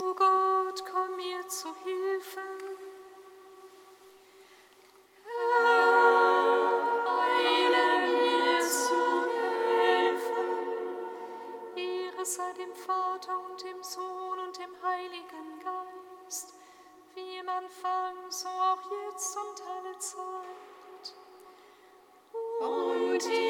O Gott, komm mir zu Hilfe. Eile mir zu helfen. Ehre sei dem Vater und dem Sohn und dem Heiligen Geist, wie im Anfang, so auch jetzt und alle Zeit. Und die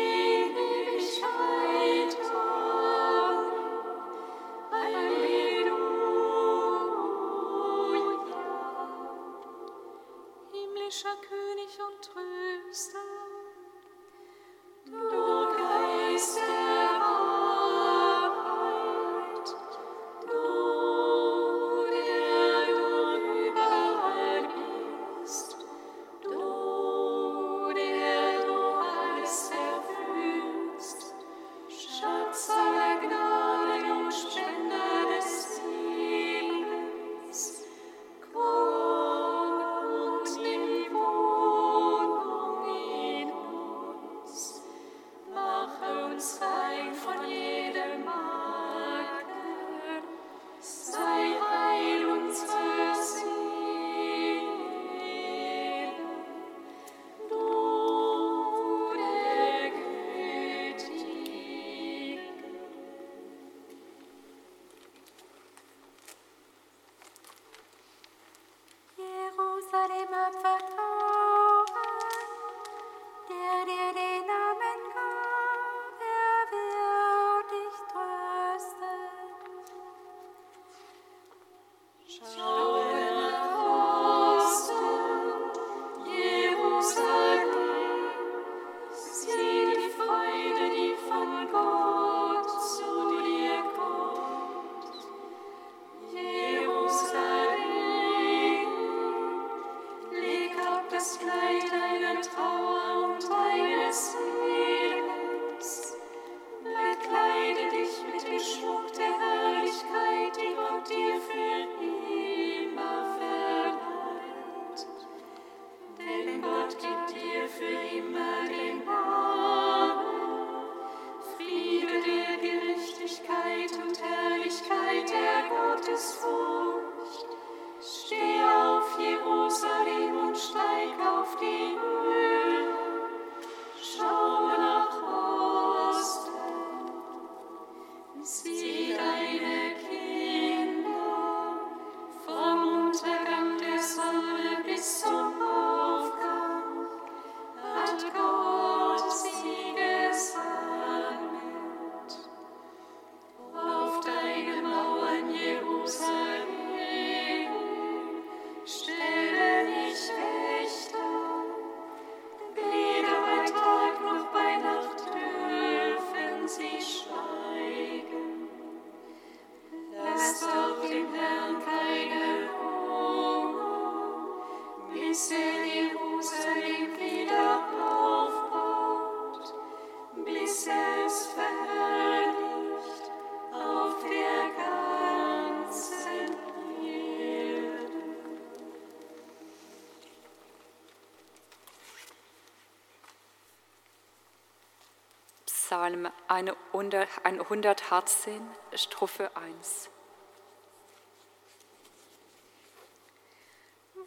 eine 118, Strophe 1.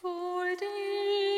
Wohl dir.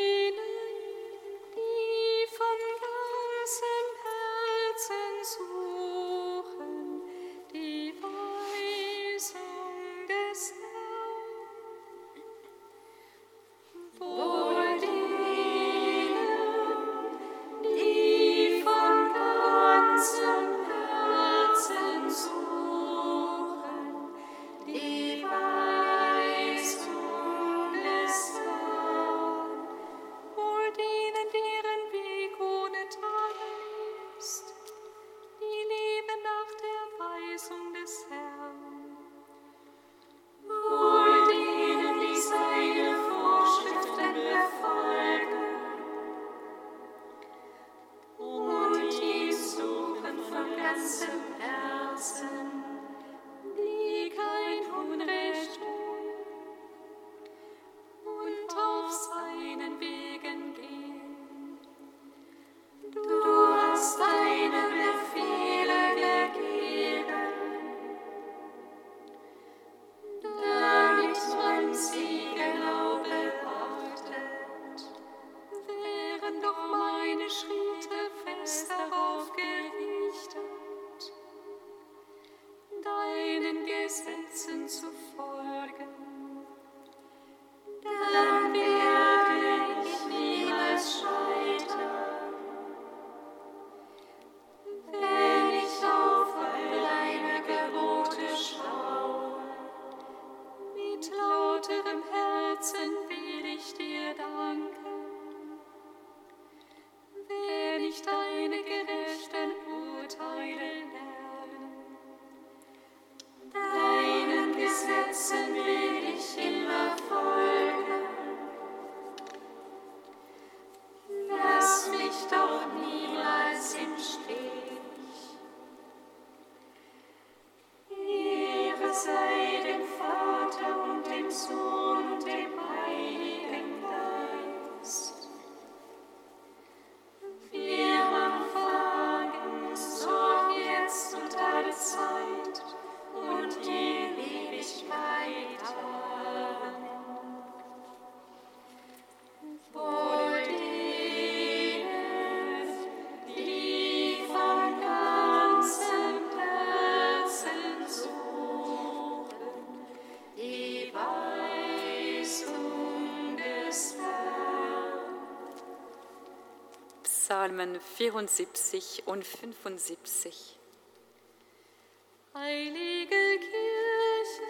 handsome else. Psalmen 74 und 75. Heilige Kirche,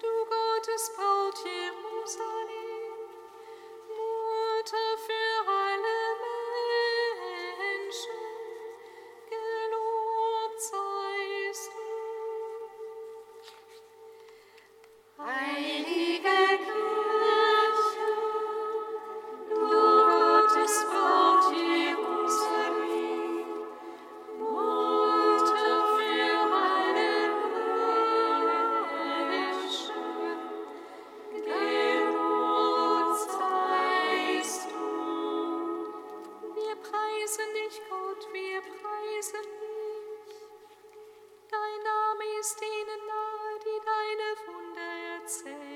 du Gottes Braut Jerusalem. Wunder erzählt.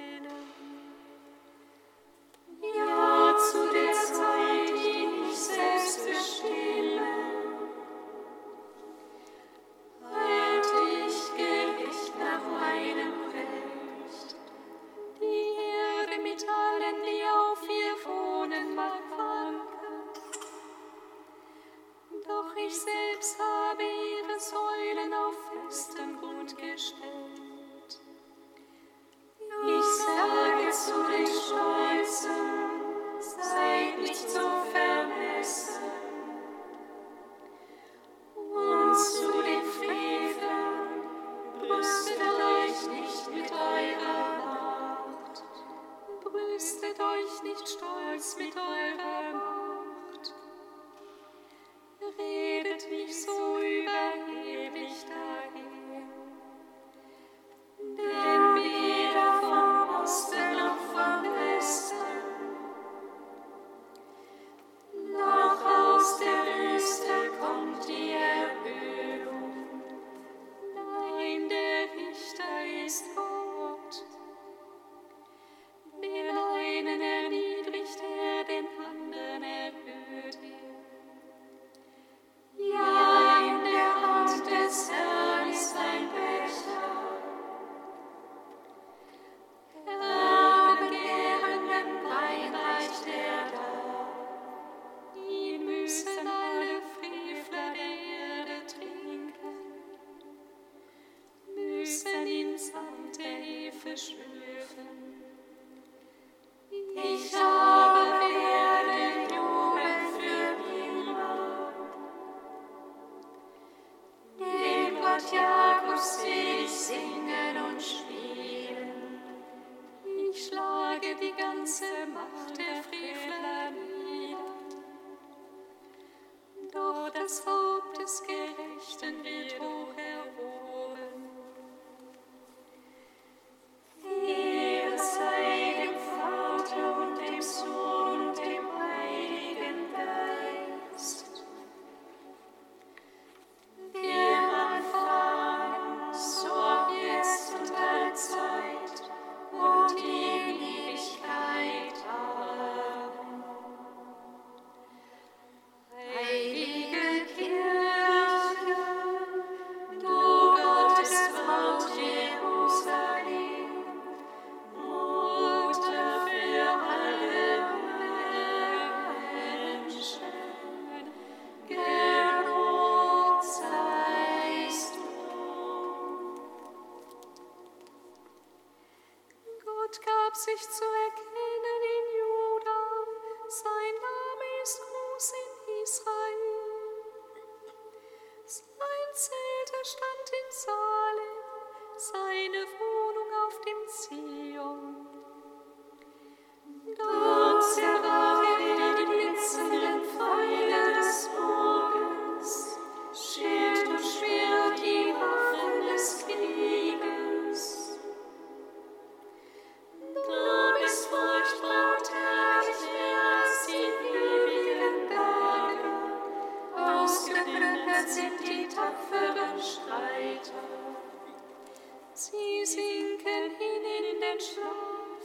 Sie sinken hin in den Schlaf,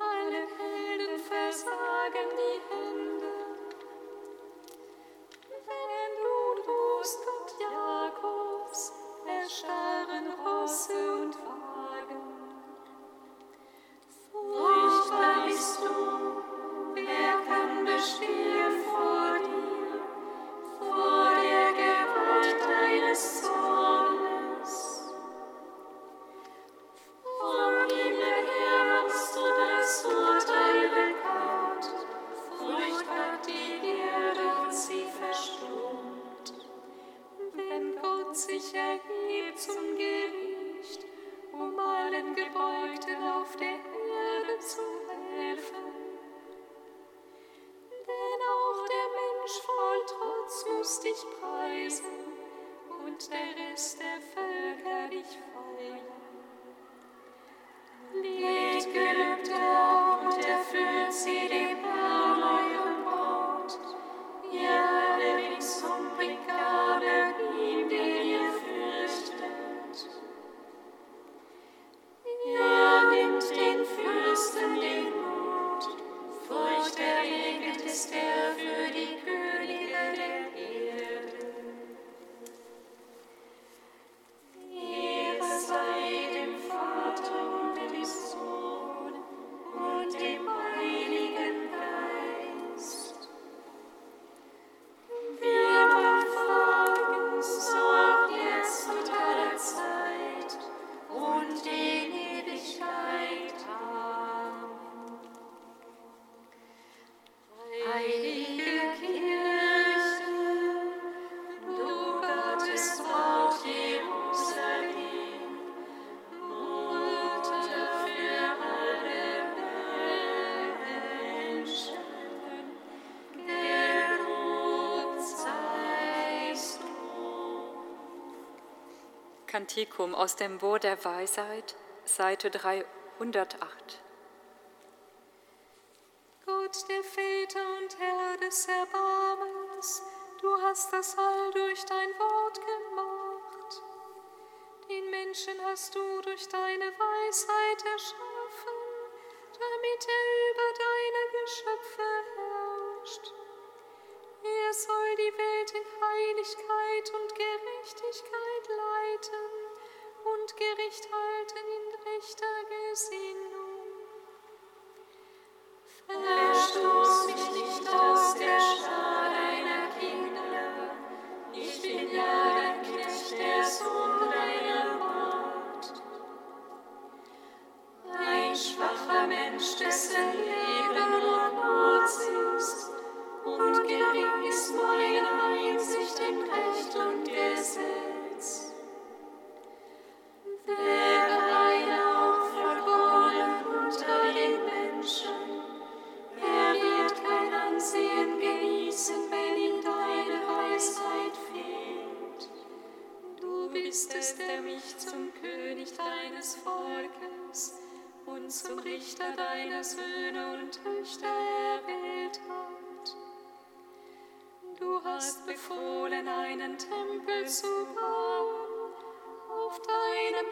alle Helden versagen die Hände. und der Rest der Völker dich freuen. Kantikum aus dem Bo der Weisheit, Seite 308. Gott, der Väter und Herr des Erbarmens, du hast das All durch dein Wort gemacht. Den Menschen hast du durch deine Weisheit erschaffen, damit er über deine Geschöpfe Gericht halten in rechter Gesinnung.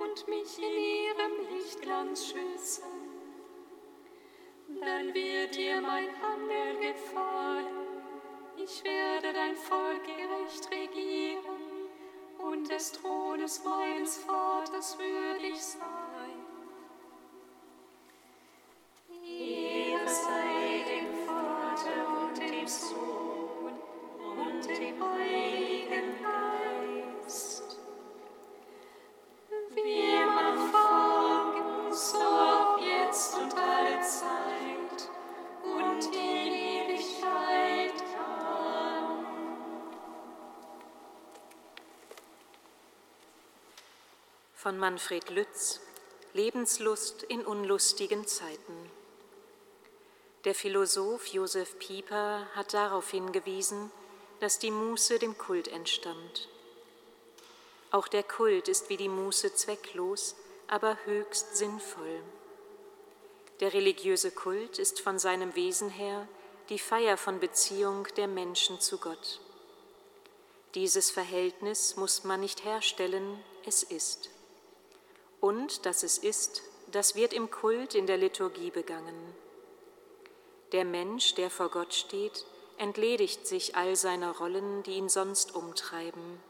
und mich in ihrem Lichtglanz schützen. Dann wird dir mein Handeln gefallen, ich werde dein Volk gerecht regieren und des Thrones meines Vaters würdig sein. Manfred Lütz Lebenslust in unlustigen Zeiten. Der Philosoph Josef Pieper hat darauf hingewiesen, dass die Muße dem Kult entstammt. Auch der Kult ist wie die Muße zwecklos, aber höchst sinnvoll. Der religiöse Kult ist von seinem Wesen her die Feier von Beziehung der Menschen zu Gott. Dieses Verhältnis muss man nicht herstellen, es ist. Und dass es ist, das wird im Kult in der Liturgie begangen. Der Mensch, der vor Gott steht, entledigt sich all seiner Rollen, die ihn sonst umtreiben.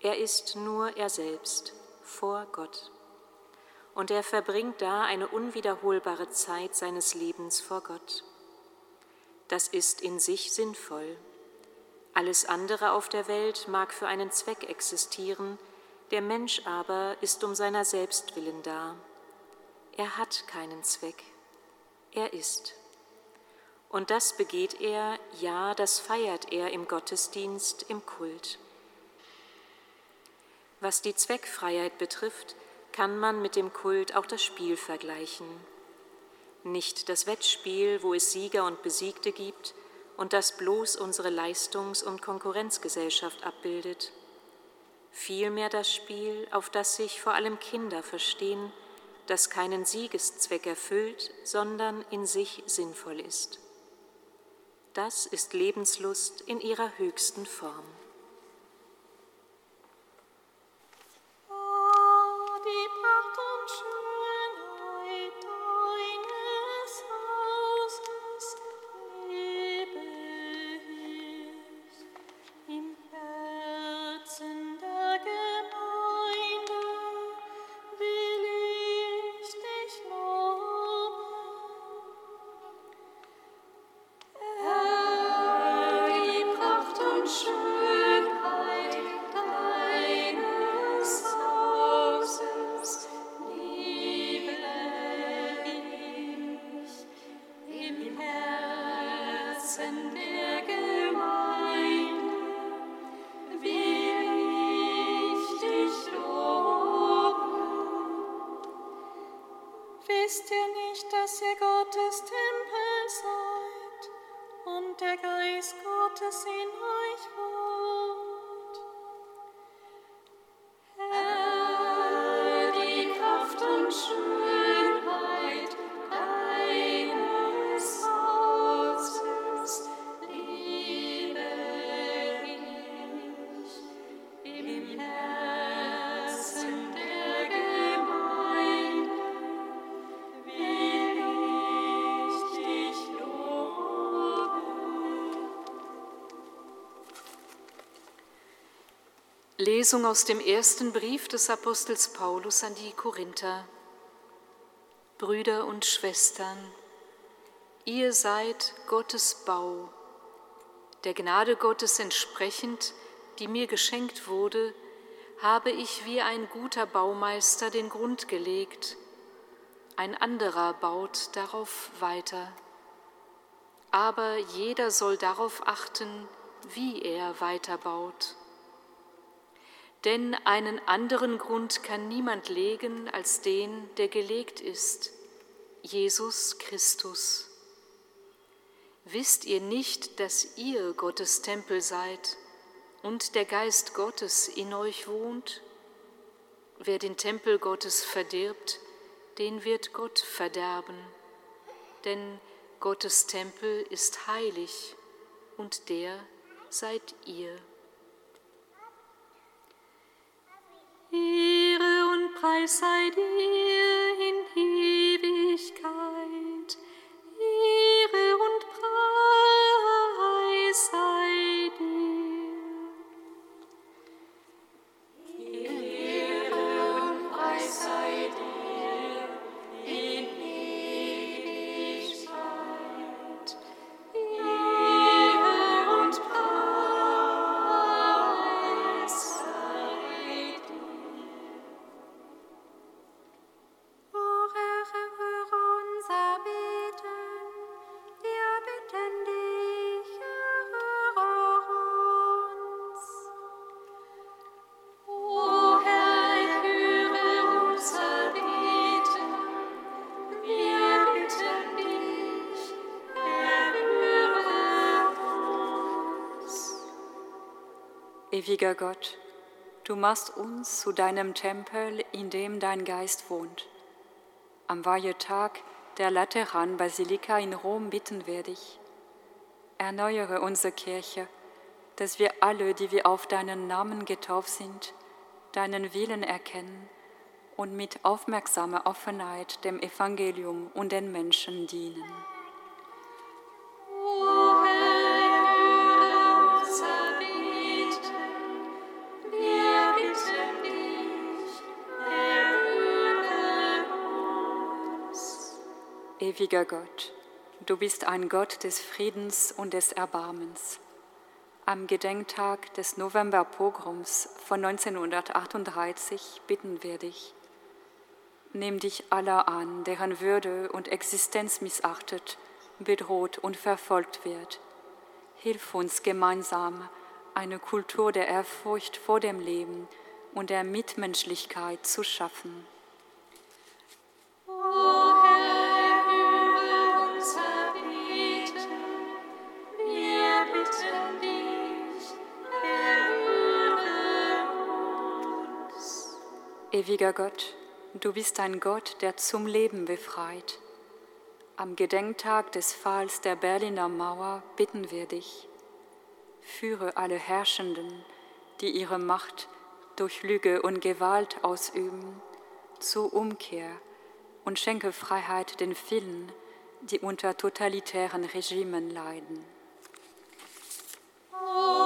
Er ist nur er selbst vor Gott. Und er verbringt da eine unwiederholbare Zeit seines Lebens vor Gott. Das ist in sich sinnvoll. Alles andere auf der Welt mag für einen Zweck existieren, der Mensch aber ist um seiner selbst willen da. Er hat keinen Zweck. Er ist. Und das begeht er, ja, das feiert er im Gottesdienst, im Kult. Was die Zweckfreiheit betrifft, kann man mit dem Kult auch das Spiel vergleichen. Nicht das Wettspiel, wo es Sieger und Besiegte gibt und das bloß unsere Leistungs- und Konkurrenzgesellschaft abbildet. Vielmehr das Spiel, auf das sich vor allem Kinder verstehen, das keinen Siegeszweck erfüllt, sondern in sich sinnvoll ist. Das ist Lebenslust in ihrer höchsten Form. Lesung aus dem ersten Brief des Apostels Paulus an die Korinther. Brüder und Schwestern, ihr seid Gottes Bau, der Gnade Gottes entsprechend, die mir geschenkt wurde, habe ich wie ein guter Baumeister den Grund gelegt, ein anderer baut darauf weiter. Aber jeder soll darauf achten, wie er weiterbaut. Denn einen anderen Grund kann niemand legen als den, der gelegt ist, Jesus Christus. Wisst ihr nicht, dass ihr Gottes Tempel seid und der Geist Gottes in euch wohnt? Wer den Tempel Gottes verdirbt, den wird Gott verderben, denn Gottes Tempel ist heilig und der seid ihr. Ehre und Preis sei dir in Ewigkeit. Ehre Ewiger Gott, du machst uns zu deinem Tempel, in dem dein Geist wohnt. Am Weihetag der Lateranbasilika in Rom bitten wir dich. Erneuere unsere Kirche, dass wir alle, die wir auf deinen Namen getauft sind, deinen Willen erkennen und mit aufmerksamer Offenheit dem Evangelium und den Menschen dienen. Ewiger Gott, du bist ein Gott des Friedens und des Erbarmens. Am Gedenktag des Novemberpogroms von 1938 bitten wir dich, nimm dich aller an, deren Würde und Existenz missachtet, bedroht und verfolgt wird. Hilf uns gemeinsam, eine Kultur der Ehrfurcht vor dem Leben und der Mitmenschlichkeit zu schaffen. O Ewiger Gott, du bist ein Gott, der zum Leben befreit. Am Gedenktag des Falls der Berliner Mauer bitten wir dich, führe alle Herrschenden, die ihre Macht durch Lüge und Gewalt ausüben, zur Umkehr und schenke Freiheit den vielen, die unter totalitären Regimen leiden. O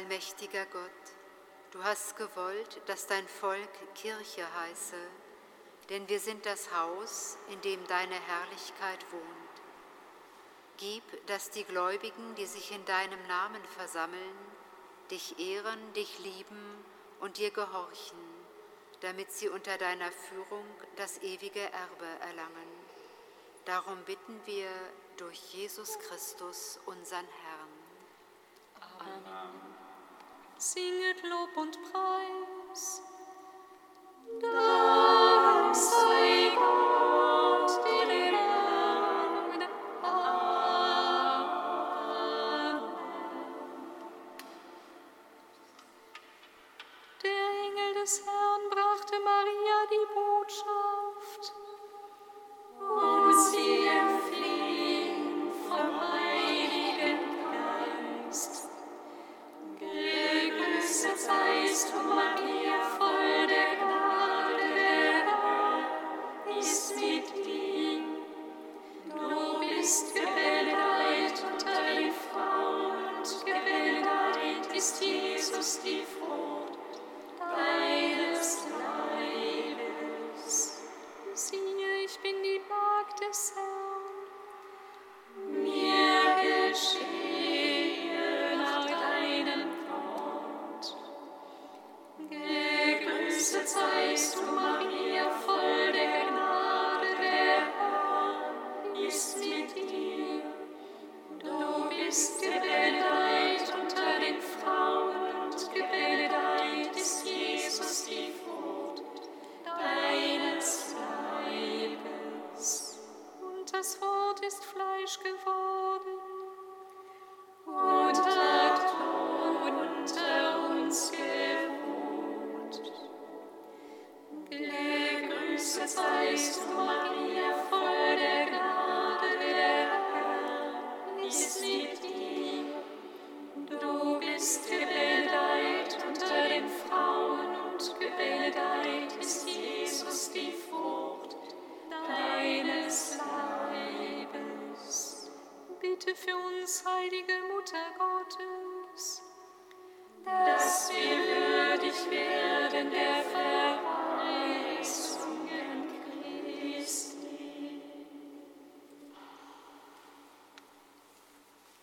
allmächtiger Gott, du hast gewollt, dass dein Volk Kirche heiße, denn wir sind das Haus, in dem deine Herrlichkeit wohnt. Gib, dass die Gläubigen, die sich in deinem Namen versammeln, dich ehren, dich lieben und dir gehorchen, damit sie unter deiner Führung das ewige Erbe erlangen. Darum bitten wir durch Jesus Christus, unseren Herrn. Amen. Singet Lob und Preis. Dank sei Gott, den Herrn. Amen. Der Engel des Herrn brachte Maria die Botschaft. Und sie empfing vom ist Jesus, die Frucht